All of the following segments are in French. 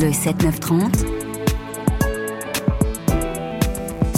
Le 7-9-30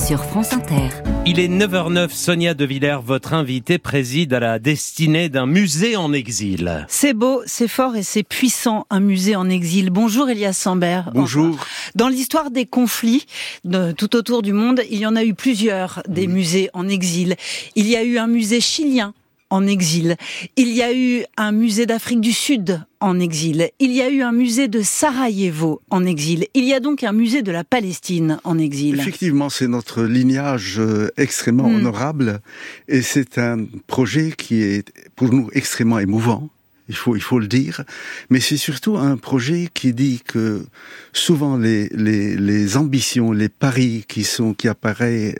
sur France Inter. Il est 9h09, Sonia De Villers, votre invitée, préside à la destinée d'un musée en exil. C'est beau, c'est fort et c'est puissant, un musée en exil. Bonjour Elias Sambert. Bonjour. Dans l'histoire des conflits de, tout autour du monde, il y en a eu plusieurs des musées en exil. Il y a eu un musée chilien en exil. Il y a eu un musée d'Afrique du Sud en exil. Il y a eu un musée de Sarajevo en exil. Il y a donc un musée de la Palestine en exil. Effectivement, c'est notre lignage euh, extrêmement Hmm. honorable et c'est un projet qui est pour nous extrêmement émouvant. Il faut, il faut le dire, mais c'est surtout un projet qui dit que souvent les, les, les ambitions, les paris qui sont qui apparaissent,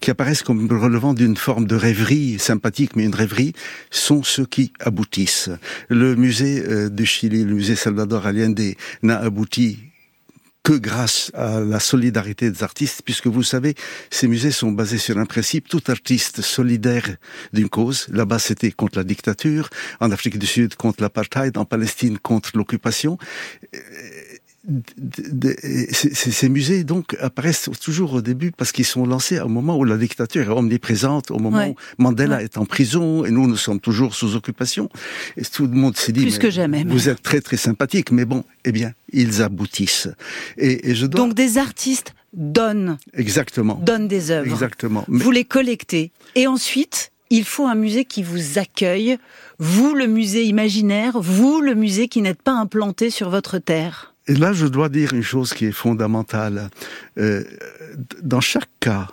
qui apparaissent comme relevant d'une forme de rêverie sympathique, mais une rêverie, sont ceux qui aboutissent. Le musée euh, du Chili, le musée Salvador Allende, n'a abouti que grâce à la solidarité des artistes, puisque vous savez, ces musées sont basés sur un principe, tout artiste solidaire d'une cause. Là-bas, c'était contre la dictature, en Afrique du Sud contre l'apartheid, en Palestine contre l'occupation. Ces musées donc apparaissent toujours au début parce qu'ils sont lancés au moment où la dictature est omniprésente, au moment Ouais. où Mandela Ouais. est en prison et nous nous sommes toujours sous occupation. Et tout le monde s'est dit Plus que jamais. Vous êtes très très sympathique, mais bon, eh bien, ils aboutissent. Et, et je dois Donc des artistes donnent, exactement, donnent des œuvres. exactement. Mais- Vous les collectez. Et ensuite, il faut un musée qui vous accueille. Vous, le musée imaginaire, vous, le musée qui n'êtes pas implanté sur votre terre. Et là, je dois dire une chose qui est fondamentale. Euh, dans chaque cas,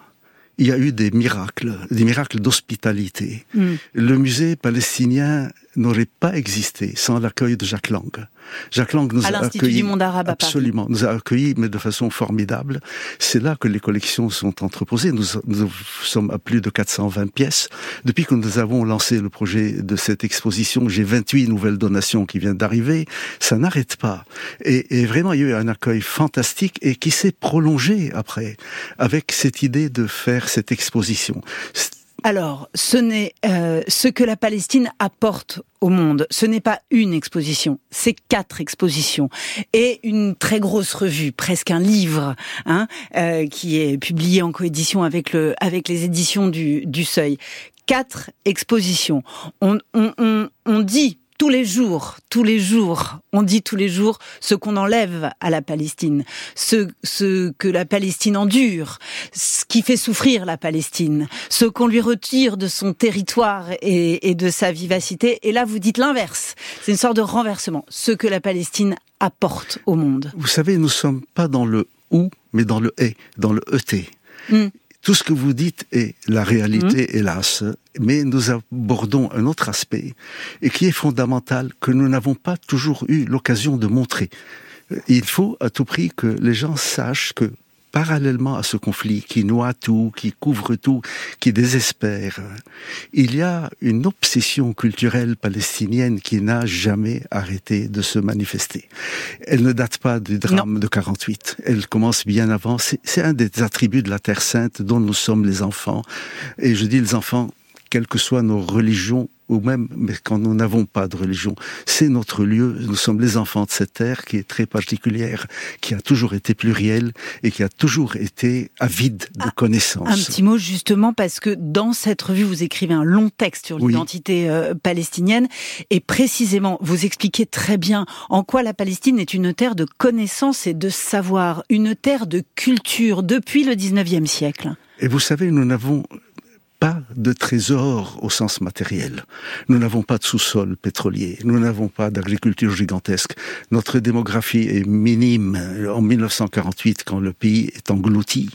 il y a eu des miracles, des miracles d'hospitalité. Hmm. Le musée palestinien n'aurait pas existé sans l'accueil de Jacques Lang. Jacques Lang nous À a accueillis du monde arabe à Paris. absolument, nous a accueillis mais de façon formidable. C'est là que les collections sont entreposées. Nous, nous sommes à plus de 420 pièces. Depuis que nous avons lancé le projet de cette exposition, j'ai 28 nouvelles donations qui viennent d'arriver. Ça n'arrête pas. Et, et vraiment, il y a eu un accueil fantastique et qui s'est prolongé après avec cette idée de faire cette exposition. Alors, ce n'est euh, ce que la Palestine apporte au monde. Ce n'est pas une exposition, c'est quatre expositions et une très grosse revue, presque un livre, hein, euh, qui est publié en coédition avec le avec les éditions du, du Seuil. Quatre expositions. On, on, on, on dit tous les jours, tous les jours, on dit tous les jours ce qu'on enlève à la Palestine, ce, ce que la Palestine endure, ce qui fait souffrir la Palestine, ce qu'on lui retire de son territoire et, et de sa vivacité. Et là, vous dites l'inverse. C'est une sorte de renversement. Ce que la Palestine apporte au monde. Vous savez, nous sommes pas dans le ou, mais dans le et, dans le et. Mm. Tout ce que vous dites est la réalité, hélas, mais nous abordons un autre aspect, et qui est fondamental, que nous n'avons pas toujours eu l'occasion de montrer. Il faut à tout prix que les gens sachent que parallèlement à ce conflit qui noie tout, qui couvre tout, qui désespère, il y a une obsession culturelle palestinienne qui n'a jamais arrêté de se manifester. Elle ne date pas du drame de 48. Elle commence bien avant. C'est c'est un des attributs de la Terre Sainte dont nous sommes les enfants. Et je dis les enfants, quelles que soient nos religions, ou même mais quand nous n'avons pas de religion. C'est notre lieu, nous sommes les enfants de cette terre qui est très particulière, qui a toujours été plurielle et qui a toujours été avide de connaissances. Un petit mot justement parce que dans cette revue, vous écrivez un long texte sur l'identité euh, palestinienne et précisément, vous expliquez très bien en quoi la Palestine est une terre de connaissance et de savoir, une terre de culture depuis le 19e siècle. Et vous savez, nous n'avons pas de trésor au sens matériel. Nous n'avons pas de sous-sol pétrolier. Nous n'avons pas d'agriculture gigantesque. Notre démographie est minime. En 1948, quand le pays est englouti,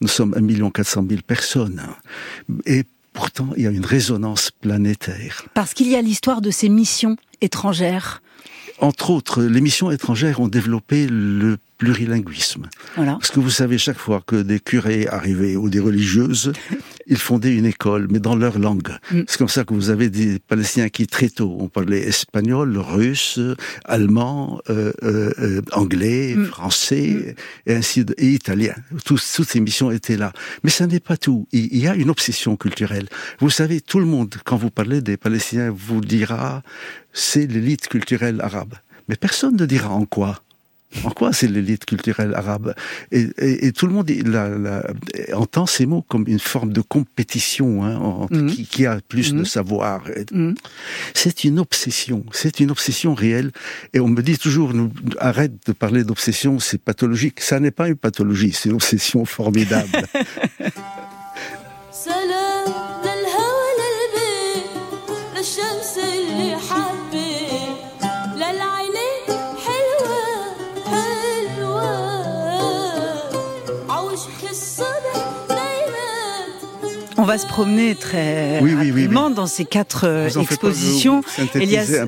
nous sommes 1 400 000 personnes. Et pourtant, il y a une résonance planétaire. Parce qu'il y a l'histoire de ces missions étrangères. Entre autres, les missions étrangères ont développé le plurilinguisme. Voilà. Parce que vous savez, chaque fois que des curés arrivaient ou des religieuses, ils fondaient une école, mais dans leur langue. Mm. C'est comme ça que vous avez des Palestiniens qui, très tôt, ont parlé espagnol, russe, allemand, euh, euh, euh, anglais, Mm. français, et ainsi de, et italien. Tous, toutes ces missions étaient là. Mais ça n'est pas tout. Il y a une obsession culturelle. Vous savez, tout le monde, quand vous parlez des Palestiniens, vous dira, c'est l'élite culturelle arabe. Mais personne ne dira en quoi. En quoi c'est l'élite culturelle arabe et, et, et, tout le monde la, la, entend ces mots comme une forme de compétition hein, entre mmh. qui, qui, a plus mmh. de savoir. Mmh. C'est une obsession, c'est une obsession réelle. Et on me dit toujours, nous, arrête de parler d'obsession, c'est pathologique. Ça n'est pas une pathologie, c'est une obsession formidable. On va se promener très rapidement dans ces quatre euh, expositions.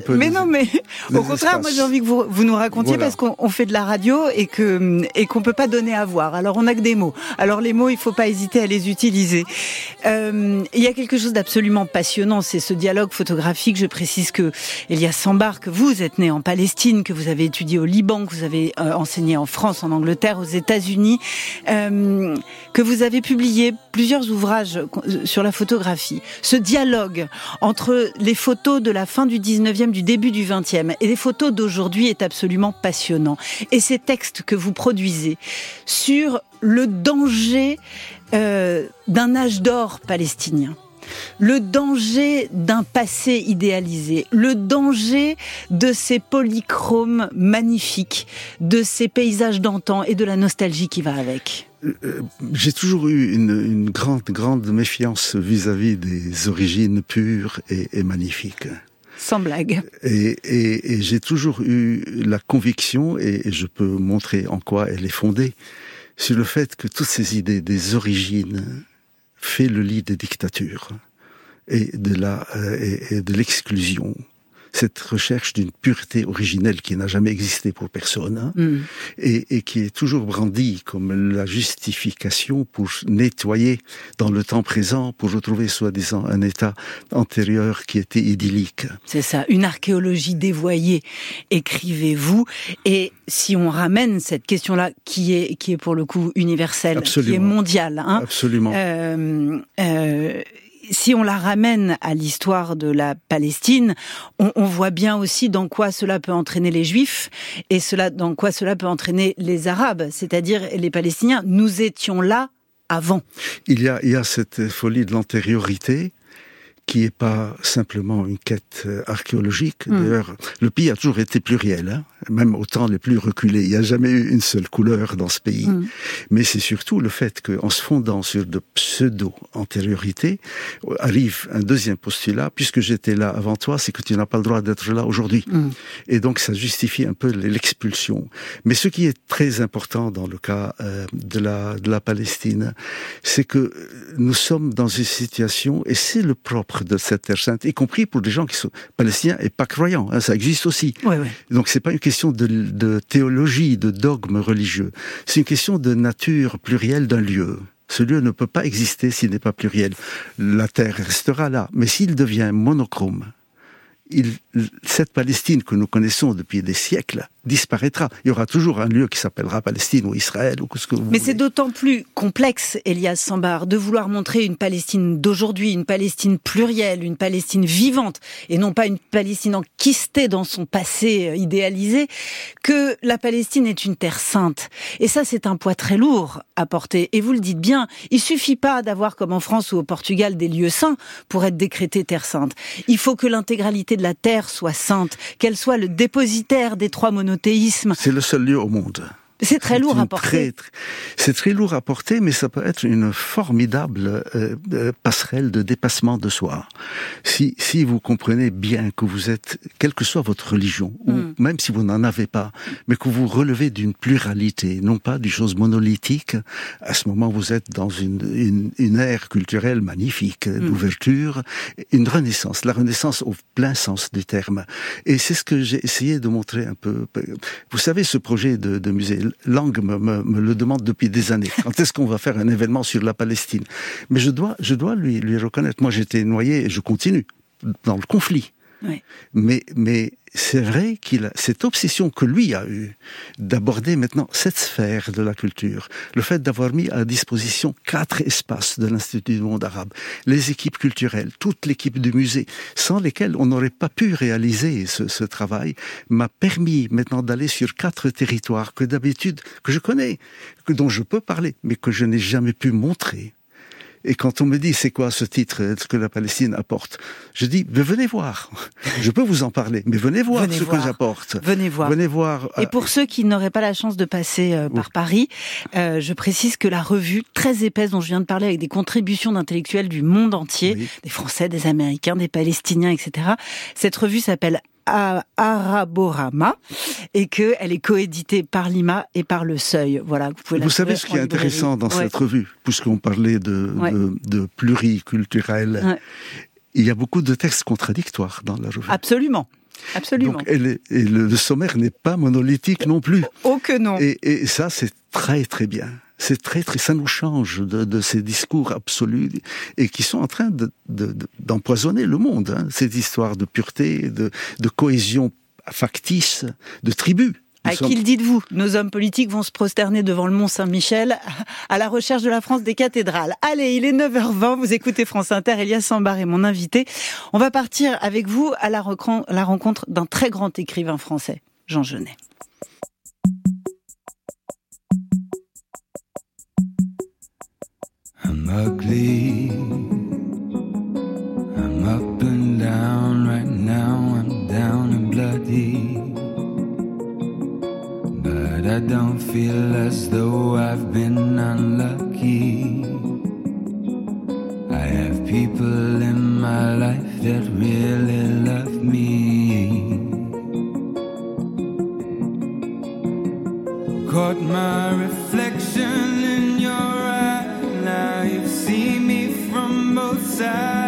mais non, mais au contraire, moi j'ai envie que vous, vous nous racontiez parce qu'on fait de la radio et que et qu'on peut pas donner à voir. Alors on a que des mots. Alors les mots, il faut pas hésiter à les utiliser. Euh, il y a quelque chose d'absolument passionnant, c'est ce dialogue photographique. Je précise que Elias Sambar, que vous êtes né en Palestine, que vous avez étudié au Liban, que vous avez euh, enseigné en France, en Angleterre, aux États-Unis, euh, que vous avez publié plusieurs ouvrages sur la photographie, ce dialogue entre les photos de la fin du 19e, du début du 20e et les photos d'aujourd'hui est absolument passionnant. Et ces textes que vous produisez sur le danger euh, d'un âge d'or palestinien, le danger d'un passé idéalisé, le danger de ces polychromes magnifiques, de ces paysages d'antan et de la nostalgie qui va avec. Euh, euh, j'ai toujours eu une, grande, grande méfiance vis-à-vis des origines pures et, magnifiques. Sans blague. Et, j'ai toujours eu la conviction, et, je peux montrer en quoi elle est fondée, sur le fait que toutes ces idées des origines fait le lit des dictatures et de la euh, et de l'exclusion cette recherche d'une pureté originelle qui n'a jamais existé pour personne, hein, mm. et, et, qui est toujours brandie comme la justification pour nettoyer dans le temps présent, pour retrouver soi-disant un état antérieur qui était idyllique. C'est ça, une archéologie dévoyée, écrivez-vous. Et si on ramène cette question-là, qui est, qui est pour le coup universelle, qui est mondiale, hein, Absolument. Euh, euh, si on la ramène à l'histoire de la Palestine, on, voit bien aussi dans quoi cela peut entraîner les Juifs et dans quoi cela peut entraîner les Arabes, c'est-à-dire les Palestiniens. Nous étions là avant. Il y a cette folie de l'antériorité qui est pas simplement une quête euh, archéologique. Hmm. D'ailleurs, le pays a toujours été pluriel, hein, même au temps les plus reculés. Il n'y a jamais eu une seule couleur dans ce pays. Hmm. Mais c'est surtout le fait qu'en se fondant sur de pseudo-antériorités, arrive un deuxième postulat, puisque j'étais là avant toi, c'est que tu n'as pas le droit d'être là aujourd'hui. Hmm. Et donc ça justifie un peu l'expulsion. Mais ce qui est très important dans le cas euh, de, la, de la Palestine, c'est que nous sommes dans une situation, et c'est le propre de cette terre sainte, y compris pour des gens qui sont palestiniens et pas croyants. Hein, ça existe aussi. Ouais, ouais. Donc c'est pas une question de, de théologie, de dogme religieux. C'est une question de nature plurielle d'un lieu. Ce lieu ne peut pas exister s'il n'est pas pluriel. La terre restera là, mais s'il devient monochrome, il, cette Palestine que nous connaissons depuis des siècles disparaîtra. Il y aura toujours un lieu qui s'appellera Palestine ou Israël ou ce que vous Mais c'est d'autant plus complexe, Elias Sambar, de vouloir montrer une Palestine d'aujourd'hui, une Palestine plurielle, une Palestine vivante, et non pas une Palestine enquistée dans son passé euh, idéalisé, que la Palestine est une terre sainte. Et ça, c'est un poids très lourd à porter. Et vous le dites bien, il suffit pas d'avoir, comme en France ou au Portugal, des lieux saints pour être décrété terre sainte. Il faut que l'intégralité de la terre soit sainte, qu'elle soit le dépositaire des trois monothéismes c'est le seul lieu au monde c'est très lourd à porter. C'est très lourd à porter, mais ça peut être une formidable euh, euh, passerelle de dépassement de soi. Si, si vous comprenez bien que vous êtes, quelle que soit votre religion, ou hmm. même si vous n'en avez pas, mais que vous relevez d'une pluralité, non pas d'une chose monolithique, à ce moment vous êtes dans une, une, une ère culturelle magnifique, hmm. d'ouverture, une renaissance, la renaissance au plein sens du terme. Et c'est ce que j'ai essayé de montrer un peu. Vous savez, ce projet de, de musée Lang me, me, le demande depuis des années. Quand est-ce qu'on va faire un événement sur la Palestine? Mais je dois, je dois lui, lui reconnaître. Moi, j'étais noyé et je continue dans le conflit. Mais, mais c'est vrai qu'il a cette obsession que lui a eue d'aborder maintenant cette sphère de la culture, le fait d'avoir mis à disposition quatre espaces de l'Institut du monde arabe, les équipes culturelles, toute l'équipe du musée, sans lesquelles on n'aurait pas pu réaliser ce, ce travail, m'a permis maintenant d'aller sur quatre territoires que d'habitude, que je connais, que dont je peux parler, mais que je n'ai jamais pu montrer. Et quand on me dit c'est quoi ce titre, ce que la Palestine apporte, je dis mais venez voir. Je peux vous en parler, mais venez voir Venez ce voir. que j'apporte. Venez voir. Venez voir. Et euh, pour ceux qui n'auraient pas la chance de passer euh, par Oui. Paris, euh, je précise que la revue très épaisse dont je viens de parler, avec des contributions d'intellectuels du monde entier, Oui. des Français, des Américains, des Palestiniens, etc. Cette revue s'appelle A- Araborama et que elle est coéditée par Lima et par Le Seuil. Voilà, vous savez ce qui est intéressant dans Ouais. cette revue, puisqu'on parlait de, Ouais. de, de pluriculturel, Ouais. il y a beaucoup de textes contradictoires dans la revue. Absolument. Absolument. Donc, elle est- et le, le sommaire n'est pas monolithique non plus. oh que non. Et, et ça, c'est très très bien. C'est très très, ça nous change de, de ces discours absolus et qui sont en train de- de- de- d'empoisonner le monde. Hein, ces histoires de pureté, de, de cohésion factice, de tribus. Nous À sommes- qui le dites-vous? Nos hommes politiques vont se prosterner devant le Mont Saint-Michel à la recherche de la France des cathédrales. Allez, il est 9h20, vous écoutez France Inter, Elias Sambar est mon invité. On va partir avec vous à la rencontre d'un très grand écrivain français, Jean Genet. I'm ugly. I'm up and down right now. I'm down and bloody. But I don't feel as though I've been unlucky. I have people in my life that really love me. Caught my reflection in desire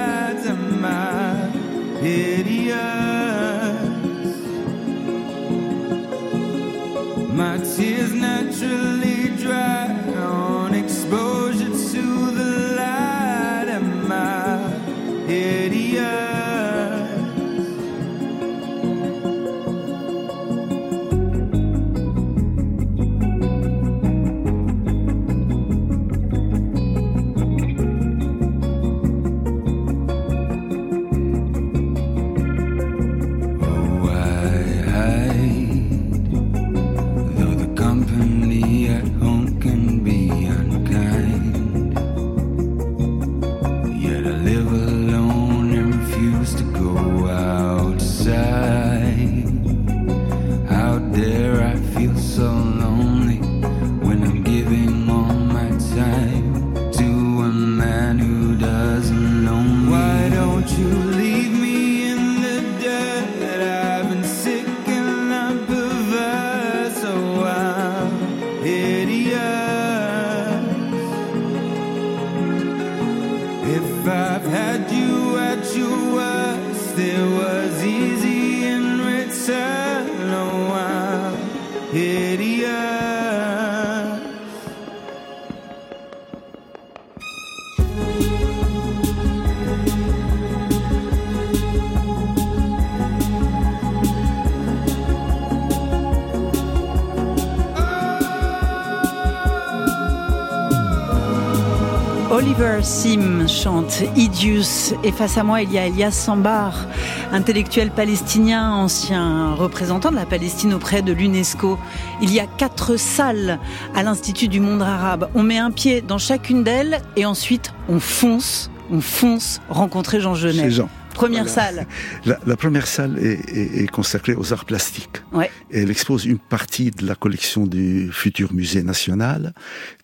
Sim chante Idius et face à moi il y a Elias Sambar, intellectuel palestinien, ancien représentant de la Palestine auprès de l'UNESCO. Il y a quatre salles à l'Institut du monde arabe. On met un pied dans chacune d'elles et ensuite on fonce, on fonce rencontrer Jean Genet. Jean. Première Voilà. salle. La, la première salle est, est- est consacrée aux arts plastiques. Ouais. Et elle expose une partie de la collection du futur musée national,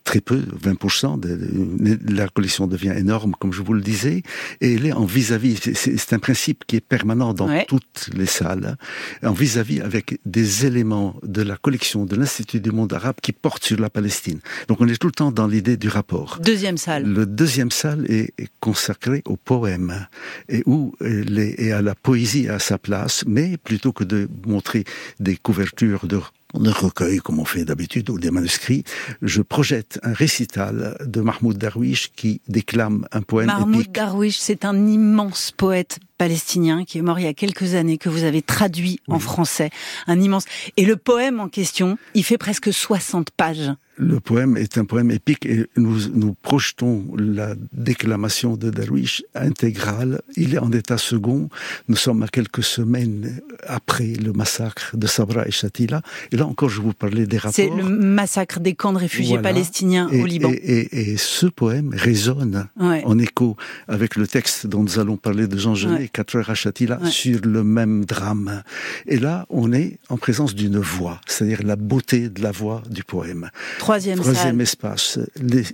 très peu, 20%. De, de- la collection devient énorme, comme je vous le disais, et elle est en vis-à-vis. C'est- un principe qui est permanent dans Ouais. toutes les salles, en vis-à-vis avec des éléments de la collection de l'Institut du monde arabe qui portent sur la Palestine. Donc on est tout le temps dans l'idée du rapport. Deuxième salle. Le deuxième salle est, est consacré au poème et où est, et à la poésie à sa place, mais plutôt que de montrer des couvertures de de recueils comme on fait d'habitude ou des manuscrits, je projette un récital de Mahmoud Darwish qui déclame un poème Mahmoud épique. Darwish, c'est un immense poète palestinien qui est mort il y a quelques années, que vous avez traduit en français. Un immense. Et le poème en question, il fait presque 60 pages le poème est un poème épique et nous, nous projetons la déclamation de Darwish intégrale. Il est en état second. Nous sommes à quelques semaines après le massacre de Sabra et Shatila. Et là encore, je vous parlais des rapports. C'est le massacre des camps de réfugiés palestiniens au Liban. Et, ce poème résonne en écho avec le texte dont nous allons parler de Jean Genet, Quatre heures à sur le même drame. Et là, on est en présence d'une voix, c'est-à-dire la beauté de la voix du poème. Troisième, Troisième espace,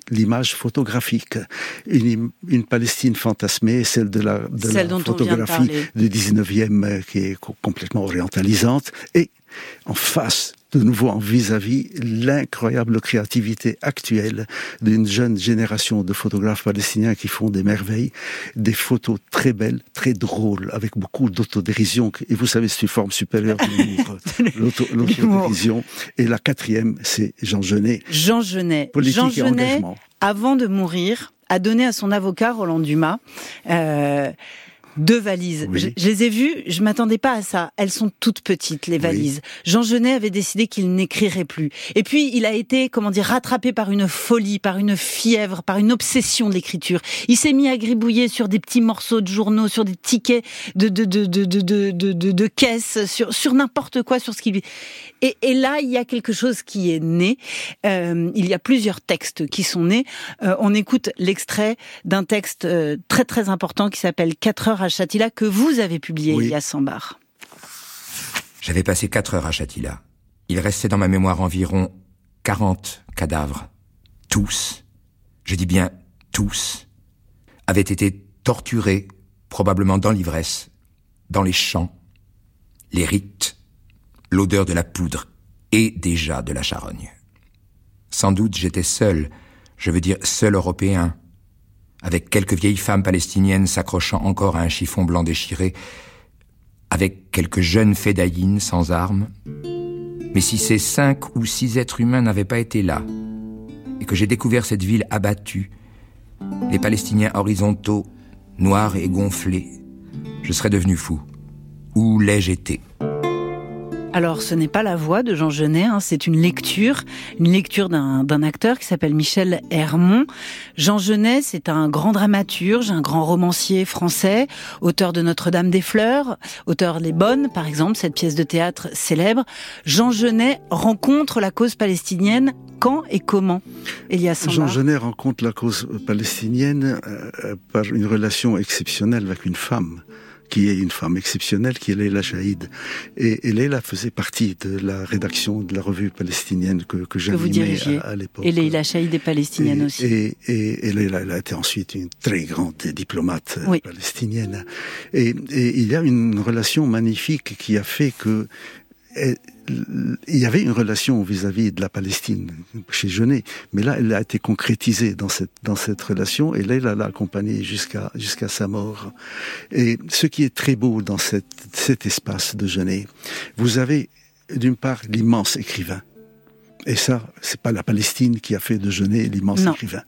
l'image photographique. Une, une, Palestine fantasmée, celle de la, de la photographie du 19e euh, qui est complètement orientalisante. Et en face, de nouveau en vis-à-vis l'incroyable créativité actuelle d'une jeune génération de photographes palestiniens qui font des merveilles, des photos très belles, très drôles, avec beaucoup d'autodérision. Et vous savez, c'est une forme supérieure de l'autodérision. Et la quatrième, c'est Jean Genet. Jean Genet. Jean Genet, avant de mourir, a donné à son avocat Roland Dumas euh, deux valises. Je, les ai vues, je m'attendais pas à ça. Elles sont toutes petites, les valises. Jean Genet avait décidé qu'il n'écrirait plus. Et puis, il a été, comment dire, rattrapé par une folie, par une fièvre, par une obsession de l'écriture. Il s'est mis à gribouiller sur des petits morceaux de journaux, sur des tickets de, de, de, de, de, de, de, caisse, sur, sur n'importe quoi, sur ce qui lui... Et, et, là, il y a quelque chose qui est né. Euh, il y a plusieurs textes qui sont nés. Euh, on écoute l'extrait d'un texte euh, très très important qui s'appelle 4 heures à Chatila que vous avez publié, il y a 100 bars. J'avais passé 4 heures à Chatila. Il restait dans ma mémoire environ 40 cadavres. Tous, je dis bien tous, avaient été torturés, probablement dans l'ivresse, dans les champs, les rites, l'odeur de la poudre et déjà de la charogne. Sans doute j'étais seul, je veux dire seul européen, avec quelques vieilles femmes palestiniennes s'accrochant encore à un chiffon blanc déchiré, avec quelques jeunes fédayines sans armes. Mais si ces cinq ou six êtres humains n'avaient pas été là, et que j'ai découvert cette ville abattue, les Palestiniens horizontaux, noirs et gonflés, je serais devenu fou. Où l'ai-je été? Alors, ce n'est pas la voix de Jean Genet, hein, c'est une lecture, une lecture d'un acteur qui s'appelle Michel Hermont. Jean Genet, c'est un grand dramaturge, un grand romancier français, auteur de Notre-Dame des Fleurs, auteur Les Bonnes, par exemple, cette pièce de théâtre célèbre. Jean Genet rencontre la cause palestinienne quand et comment Elias Jean Genet rencontre la cause palestinienne euh, par une relation exceptionnelle avec une femme qui est une femme exceptionnelle, qui est Leila Shahid. Et, et Leila faisait partie de la rédaction de la revue palestinienne que, que j'animais à, à l'époque. Et Leila Shahid est palestinienne aussi. Et, et, et Leila elle a été ensuite une très grande diplomate palestinienne. Et, et il y a une relation magnifique qui a fait que il y avait une relation vis-à-vis de la Palestine chez Genet, mais là, elle a été concrétisée dans cette dans cette relation, et là, elle l'a accompagnée jusqu'à jusqu'à sa mort. Et ce qui est très beau dans cette, cet espace de Genet, vous avez d'une part l'immense écrivain. Et ça, c'est pas la Palestine qui a fait de Genet l'immense écrivain.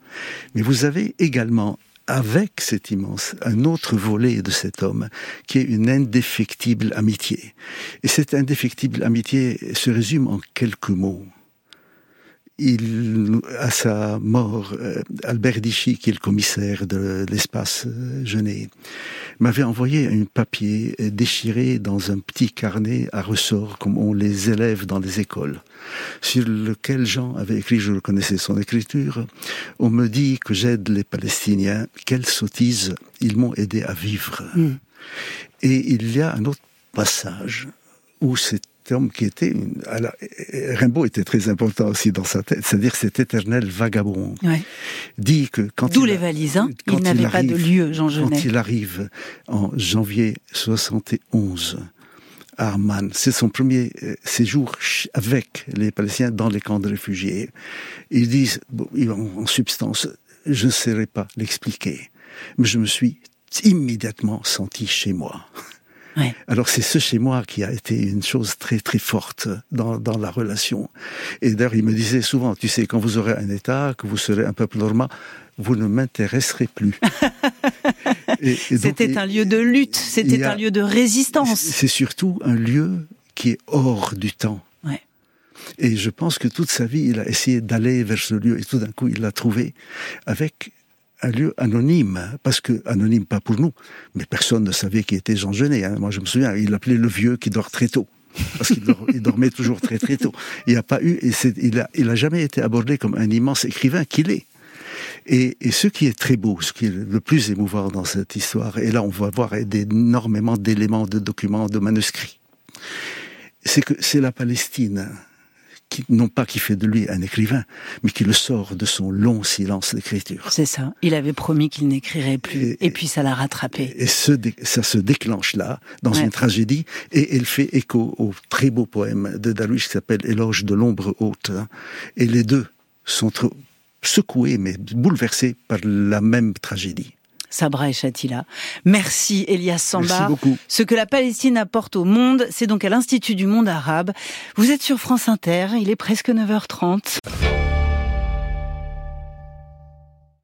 Mais vous avez également avec cet immense, un autre volet de cet homme, qui est une indéfectible amitié. Et cette indéfectible amitié se résume en quelques mots il, à sa mort, euh, Albert Dichy, qui est le commissaire de l'espace euh, Genet, m'avait envoyé un papier euh, déchiré dans un petit carnet à ressort, comme on les élève dans les écoles, sur lequel Jean avait écrit, je reconnaissais son écriture, on me dit que j'aide les Palestiniens, quelle sottise, ils m'ont aidé à vivre. Mm. Et il y a un autre passage où c'est homme qui était... Rimbaud était très important aussi dans sa tête, c'est-à-dire cet éternel vagabond. Dit que quand D'où les valises, hein il n'avait pas de lieu, Jean Genet. Quand il arrive en janvier 71 à Arman, c'est son premier euh, séjour avec les Palestiniens dans les camps de réfugiés. Ils disent, en substance, je ne saurais pas l'expliquer, mais je me suis immédiatement senti chez moi. Alors c'est ce chez moi qui a été une chose très très forte dans, dans la relation. Et d'ailleurs il me disait souvent, tu sais, quand vous aurez un État, que vous serez un peuple normal, vous ne m'intéresserez plus. C'était un lieu de lutte, c'était un lieu de résistance. C'est surtout un lieu qui est hors du temps. Ouais. Et je pense que toute sa vie, il a essayé d'aller vers ce lieu et tout d'un coup, il l'a trouvé avec un lieu anonyme, parce que anonyme pas pour nous, mais personne ne savait qui était Jean Genet. hein. Moi, je me souviens, il l'appelait le vieux qui dort très tôt. Parce qu'il dor- il dormait toujours très très tôt. Il n'y a pas eu, il a, il a jamais été abordé comme un immense écrivain qu'il est. Et, et ce qui est très beau, ce qui est le plus émouvant dans cette histoire, et là on va voir énormément d'éléments, de documents, de manuscrits, c'est que c'est la Palestine, qui, non pas qui fait de lui un écrivain, mais qui le sort de son long silence d'écriture. C'est ça. Il avait promis qu'il n'écrirait plus. Et- Et, puis ça l'a rattrapé. Et ce, ça se déclenche là, dans Ouais. une tragédie, et elle fait écho au très beau poème de Darwish qui s'appelle Éloge de l'ombre haute. hein. Et les deux sont secoués, mais bouleversés par la même tragédie. Sabra et Shatila. Merci Elias Samba. Merci beaucoup. Ce que la Palestine apporte au monde, c'est donc à l'Institut du monde arabe. Vous êtes sur France Inter, il est presque 9h30.